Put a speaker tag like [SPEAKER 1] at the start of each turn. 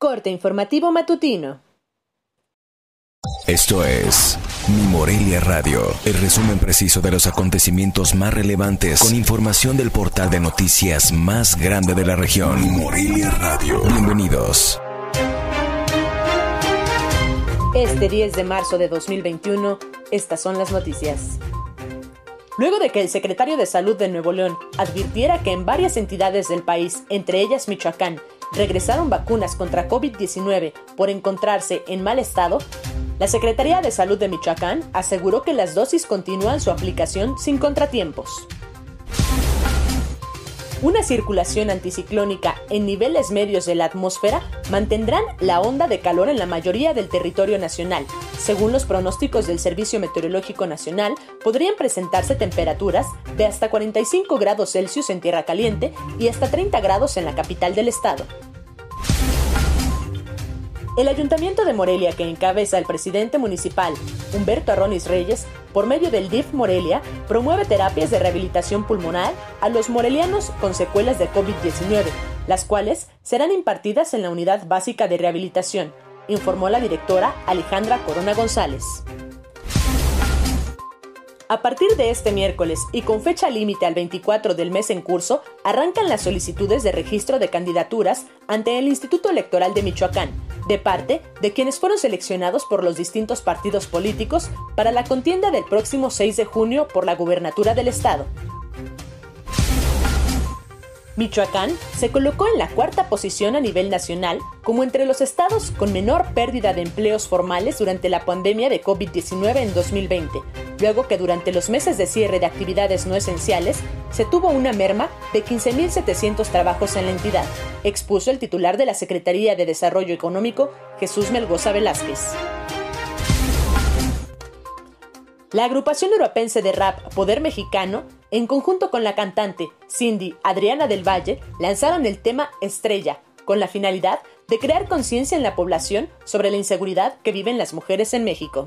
[SPEAKER 1] Corte informativo matutino.
[SPEAKER 2] Esto es Mi Morelia Radio, el resumen preciso de los acontecimientos más relevantes con información del portal de noticias más grande de la región. Mi Morelia Radio. Bienvenidos.
[SPEAKER 1] Este 10 de marzo de 2021, estas son las noticias. Luego de que el secretario de Salud de Nuevo León advirtiera que en varias entidades del país, entre ellas Michoacán, regresaron vacunas contra COVID-19 por encontrarse en mal estado, la Secretaría de Salud de Michoacán aseguró que las dosis continúan su aplicación sin contratiempos. Una circulación anticiclónica en niveles medios de la atmósfera mantendrán la onda de calor en la mayoría del territorio nacional. Según los pronósticos del Servicio Meteorológico Nacional, podrían presentarse temperaturas de hasta 45 grados Celsius en Tierra Caliente y hasta 30 grados en la capital del estado. El Ayuntamiento de Morelia, que encabeza el presidente municipal, Humberto Arronis Reyes, por medio del DIF Morelia, promueve terapias de rehabilitación pulmonar a los morelianos con secuelas de COVID-19, las cuales serán impartidas en la Unidad Básica de Rehabilitación, informó la directora Alejandra Corona González. A partir de este miércoles y con fecha límite al 24 del mes en curso, arrancan las solicitudes de registro de candidaturas ante el Instituto Electoral de Michoacán, de parte de quienes fueron seleccionados por los distintos partidos políticos para la contienda del próximo 6 de junio por la gubernatura del estado. Michoacán se colocó en la cuarta posición a nivel nacional como entre los estados con menor pérdida de empleos formales durante la pandemia de COVID-19 en 2020, luego que durante los meses de cierre de actividades no esenciales se tuvo una merma de 15.700 trabajos en la entidad, expuso el titular de la Secretaría de Desarrollo Económico, Jesús Melgoza Velázquez. La agrupación europense de rap Poder Mexicano, en conjunto con la cantante Cindy Adriana del Valle, lanzaron el tema Estrella, con la finalidad de crear conciencia en la población sobre la inseguridad que viven las mujeres en México.